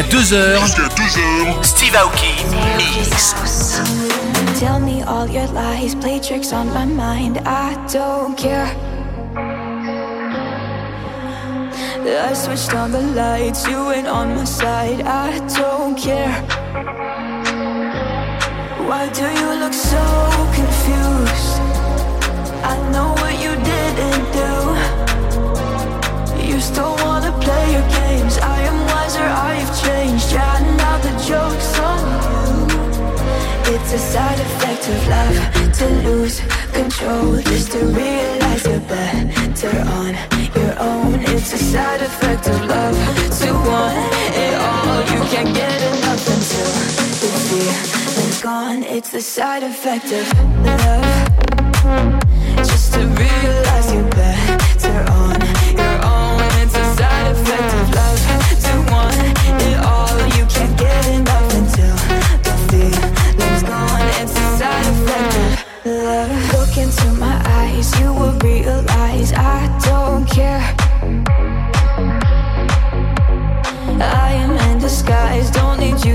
Jusqu'à 2h. Steve Aoki Mix. Tell me all your lies, play tricks on my mind. I don't care. I switched on the lights, you ain't on my side. I don't care. Why do you look so confused? I know joke's on you. It's a side effect of love to lose control, just to realize you're better on your own. It's a side effect of love to want it all. You can't get enough until the feeling's gone. It's the side effect of love, just to realize you're better on your own. It's a side effect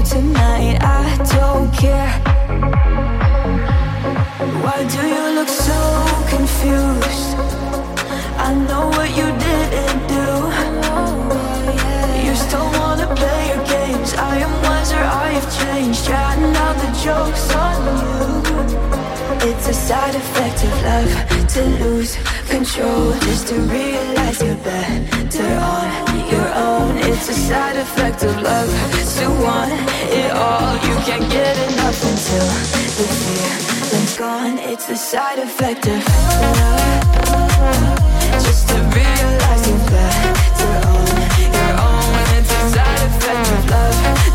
tonight. I don't care. Why do you look so confused? I know what you didn't do. You still wanna play your games. I am wiser, I have changed. Yeah, now the joke's on you. A side effect of love to lose control, just to realize you're better on your own. It's a side effect of love to want it all. You can't get enough until the feeling's gone. It's the side effect of love. Just to realize you're better on your own. It's a side effect of love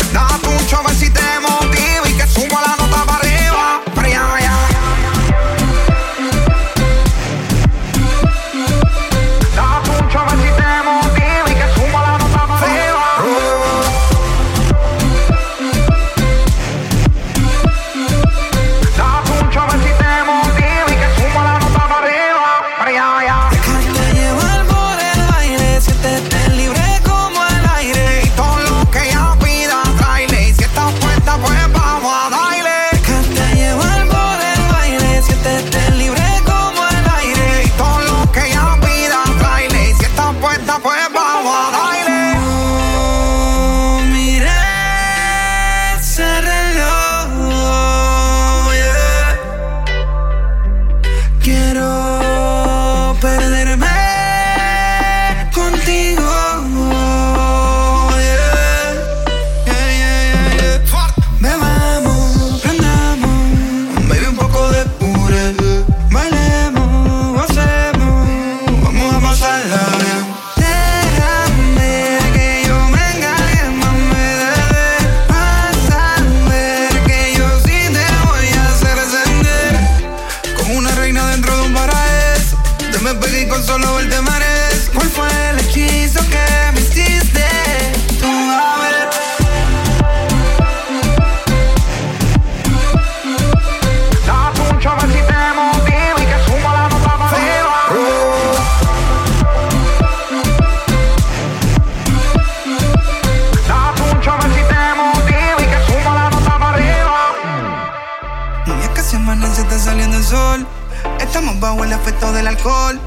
Estamos bajo el efecto del alcohol.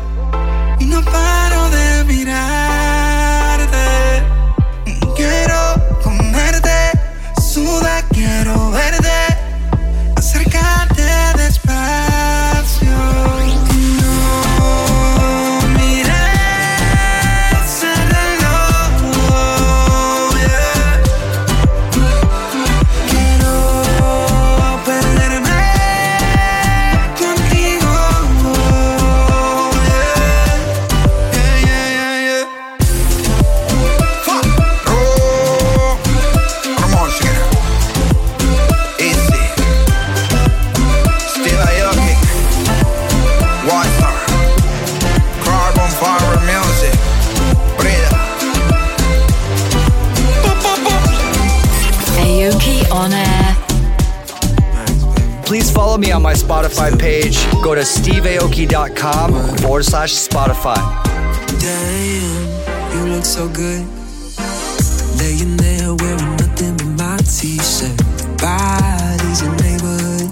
Y no paro de mirarte. Quiero comerte, suda, quiero verte. Follow me on my Spotify page. Go to steveaoki.com forward slash Spotify. Damn, you look so good. Laying there wearing nothing but my t-shirt. Bodies in neighborhood.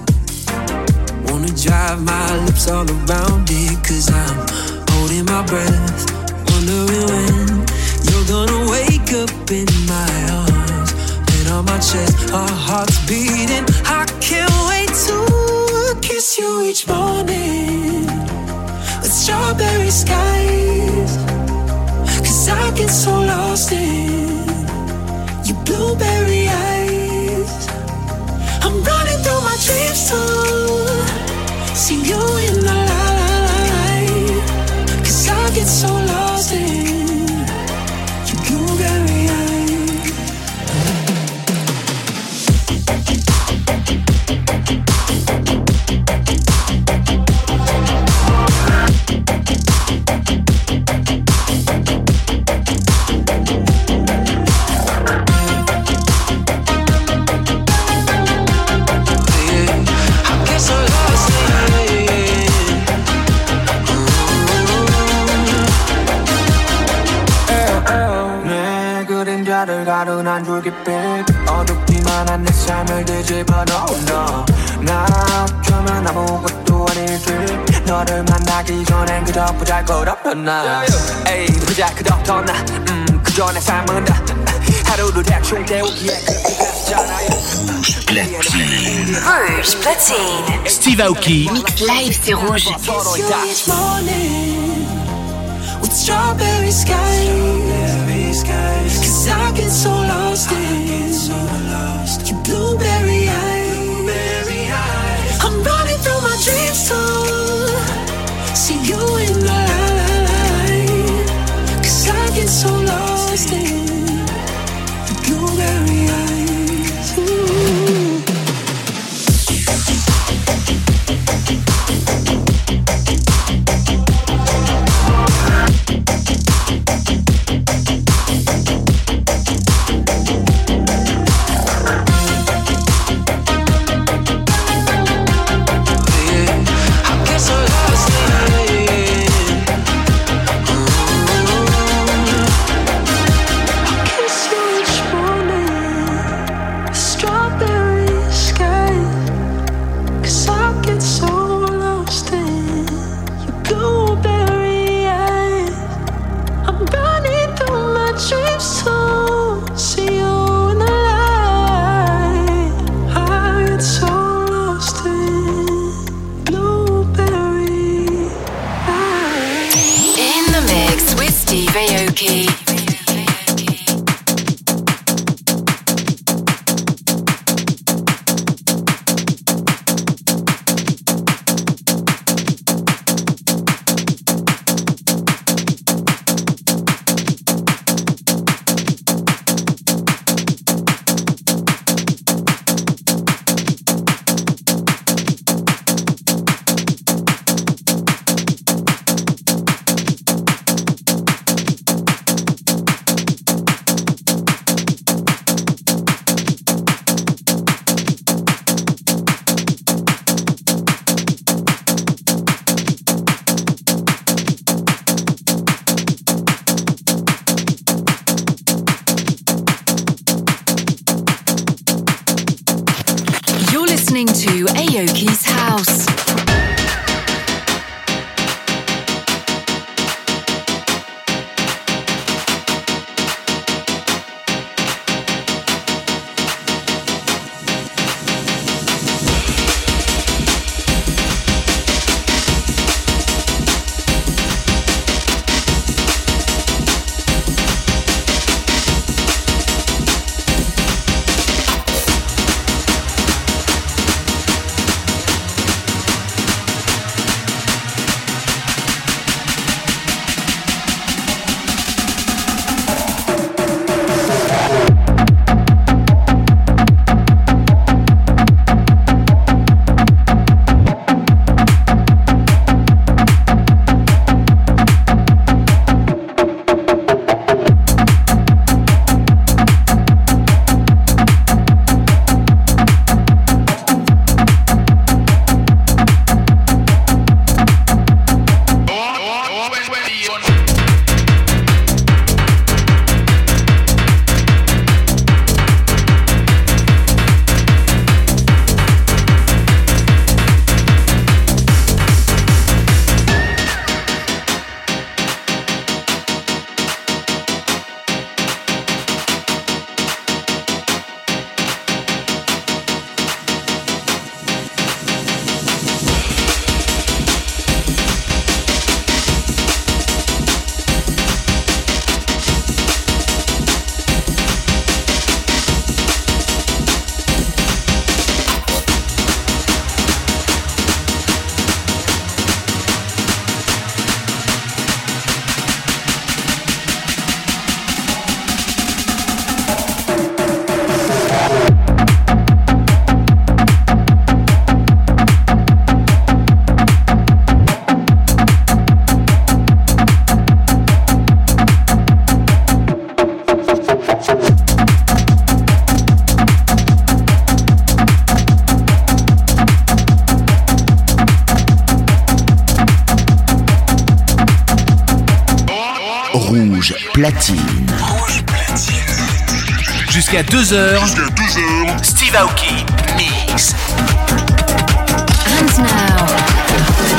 Wanna drive my lips all around it, cause I'm holding my breath. Wondering when you're gonna wake up in my arms. On my chest, our hearts beating. I can't you each morning with strawberry skies. Cause I get so lost in your blueberry eyes. I'm running through my dreams to see you in the 보잘것없던 나 에이 보잘것없던 나 음, 그저 내 삶은 다 하루를 대충 때우기에 그렇잖아 Rouge Platine. Steve Aoki. Mix live, c'est rouge. Kiss you each morning with strawberry skies. Cause I get so lost in your blueberry eyes. I'm running through my dreams to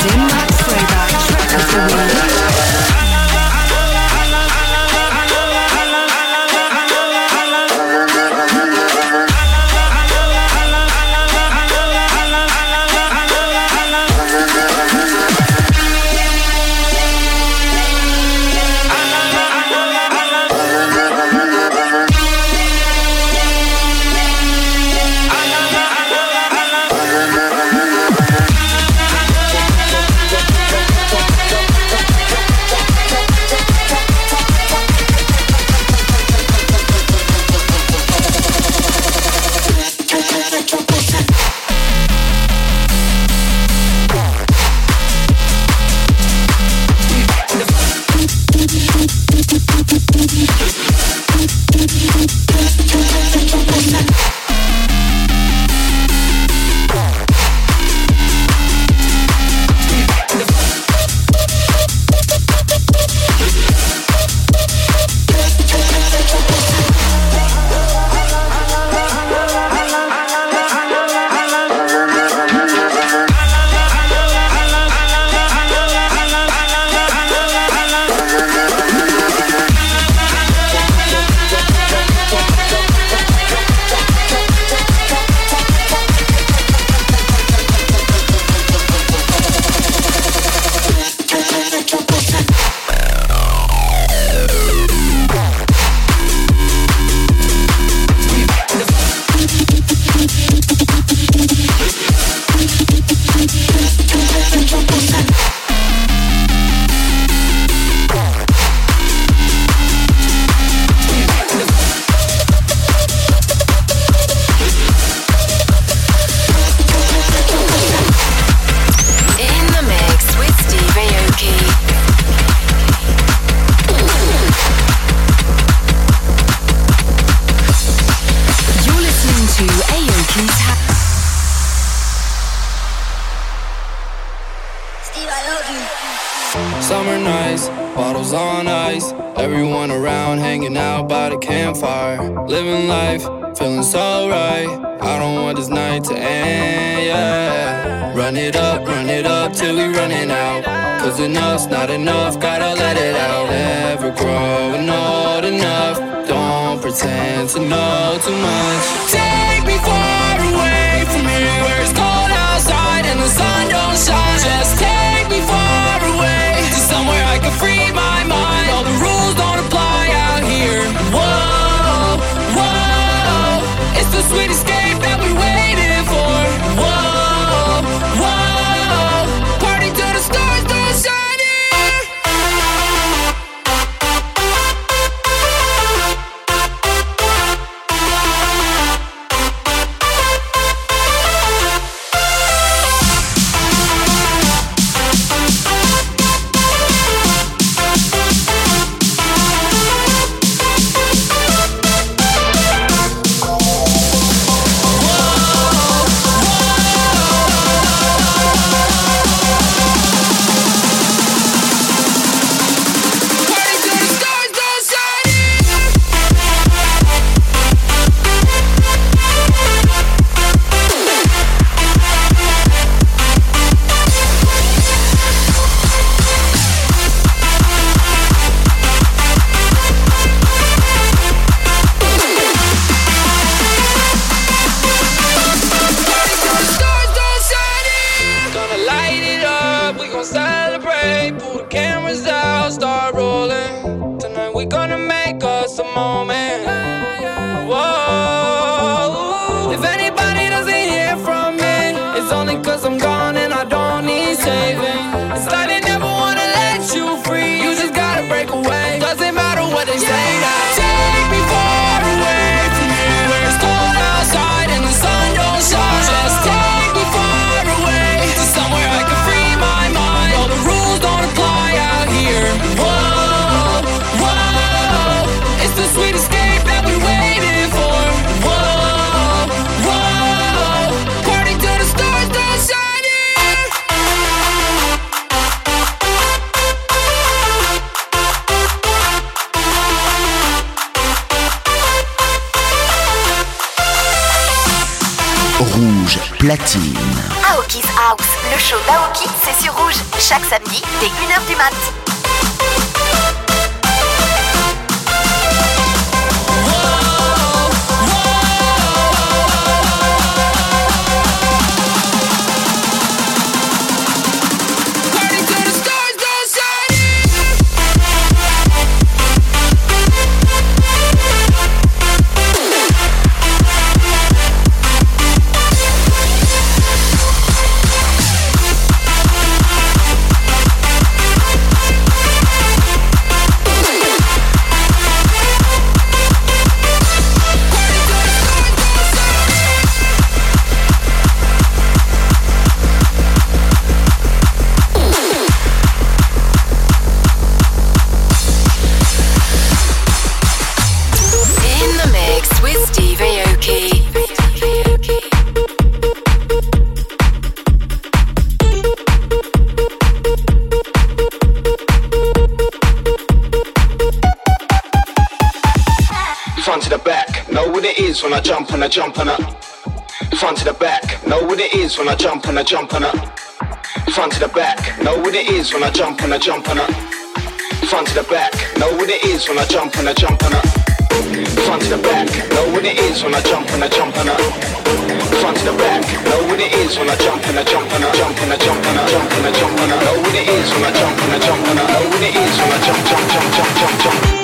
Dim not enough, gotta chaque samedi dès 1h du mat. I jump and I. Front to the back, know what it is when I jump and I jump and I. Front to the back, know what it is when I jump and I jump and I. Front to the back, know what it is when I jump and I jump and I. Front to the back, know what it is when I jump and I jump and I. Front to the back, know what it is when I jump and I jump and I jump and I jump and I jump and I jump and I know what it is when I jump and I jump and I know what it is when I jump jump jump jump jump jump.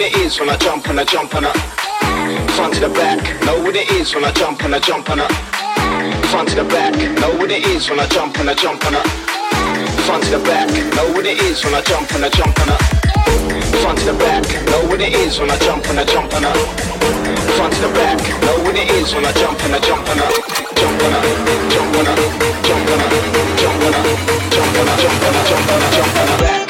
What it is when I jump and I jump and I. Front to the back, know what it is when I jump and I jump and I. Front to the back, know what it is when I jump and I jump and I. Front to the back, know what it is when I jump and I jump and I. Front to the back, know what it is when I jump and I jump and I. Front to the back, know what it is when I jump and I jump and I. Jump and I, jump and I, jump and I, jump and I, jump and I, jump and I, jump and I, jump and I, back.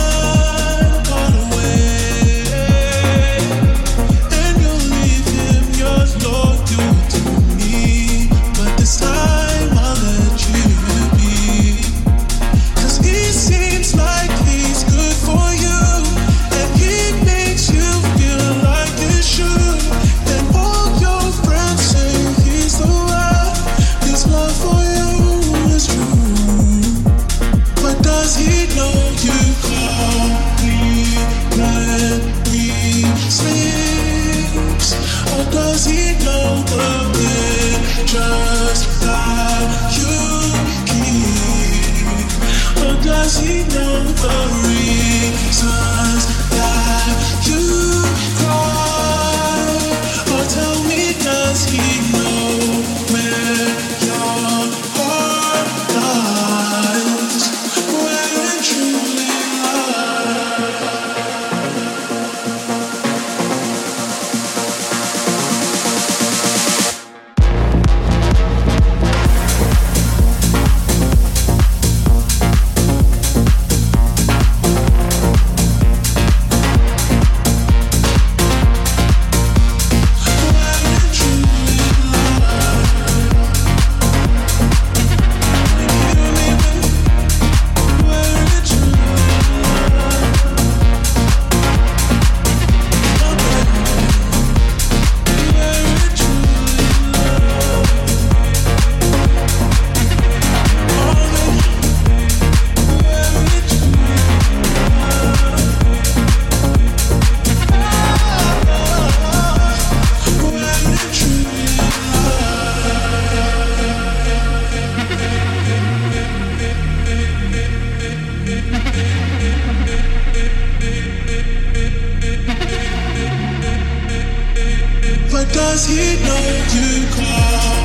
Does he know you call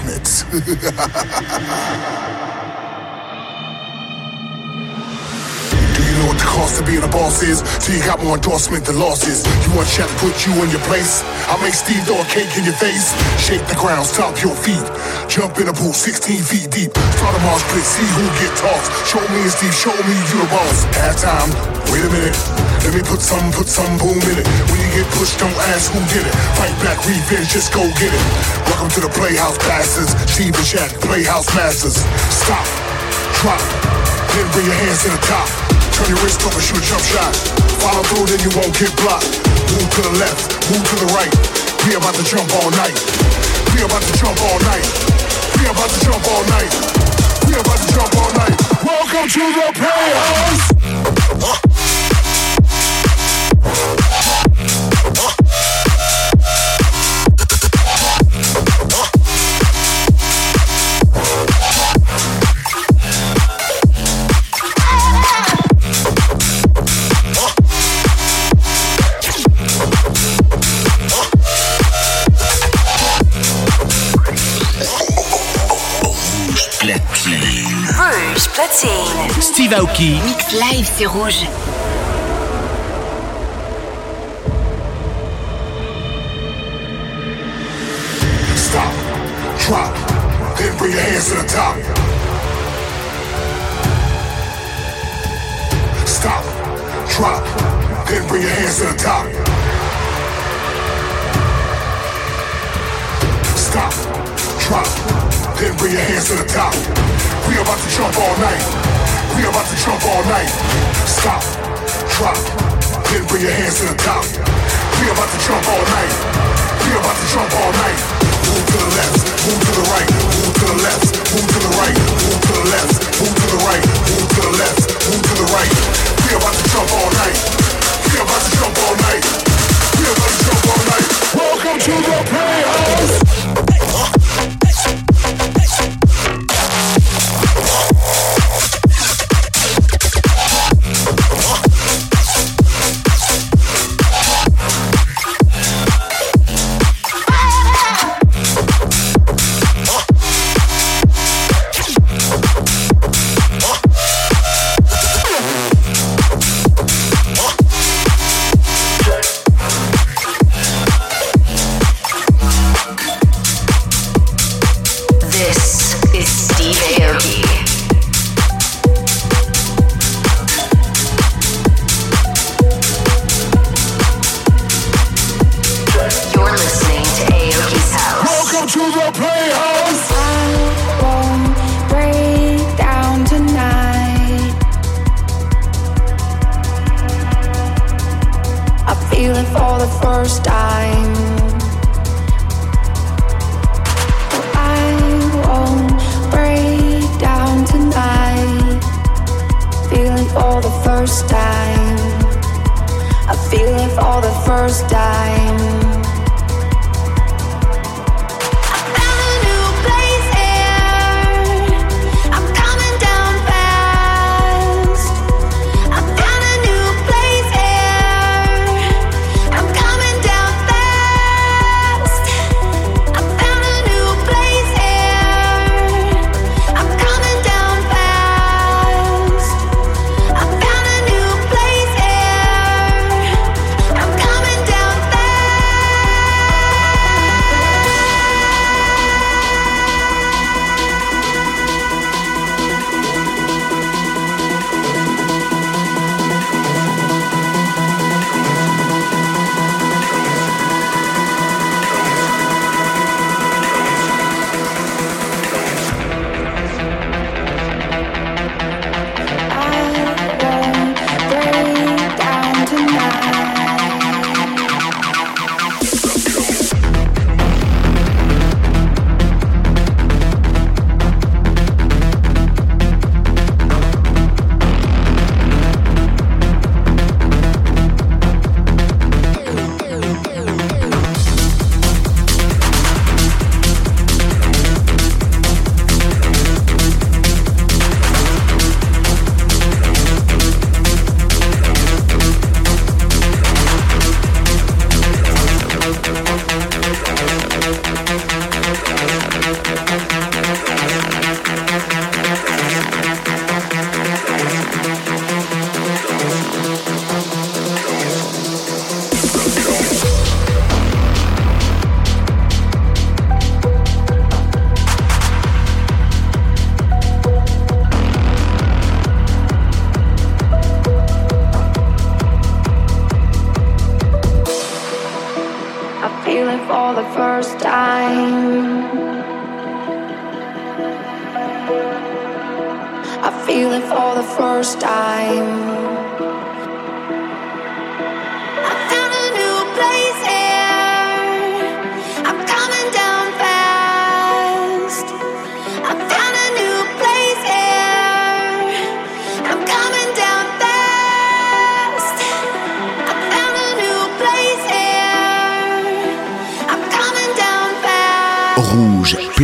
You know what the cost of being a boss is? So you got more endorsement than losses. You want Shaq to put you in your place? I'll make Steve throw a cake in your face. Shake the ground, stomp your feet. Jump in a pool 16 feet deep. Start a march split, see who get tossed. Show me and Steve, show me you the boss. Half time, wait a minute. Let me put some, put some boom in it. When you get pushed, don't ask who did it. Fight back, revenge, just go get it. Welcome to the Playhouse Bastards. Steve and Shaq, Playhouse Masters. Stop, drop, then bring your hands to the top. Turn your wrist over, shoot a jump shot. Follow through, then you won't get blocked. Move to the left, move to the right. We about to jump all night. We about to jump all night. We about to jump all night. We about to jump all night. Welcome to the Playhouse. platine. Steve Aoki. Mix live, c'est rouge. Stop, drop, then bring your hands to the top. Stop, drop, then bring your hands to the top. Stop, drop, then bring your hands to the top about to jump all night. We about to jump all night. Stop, drop, then bring your hands to the top. We about to jump all night.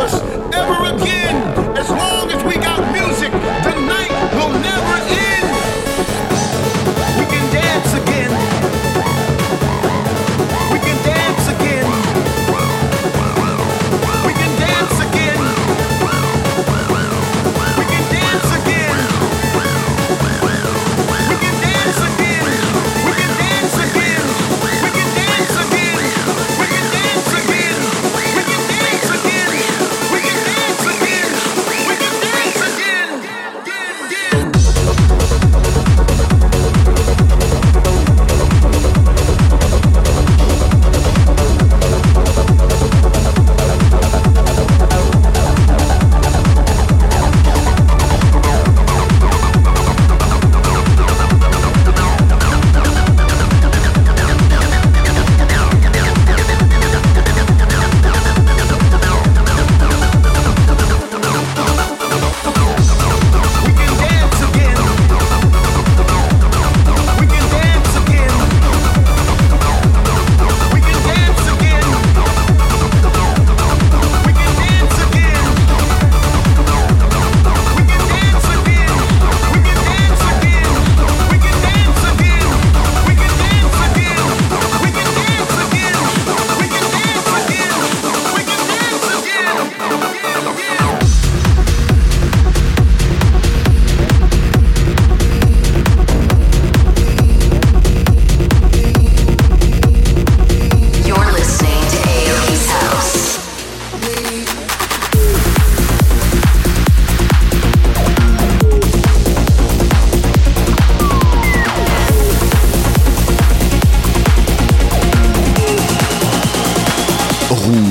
ever again.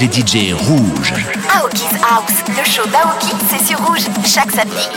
les DJ rouges. Aoki's House, le show d'Aoki, c'est sur rouge, chaque samedi.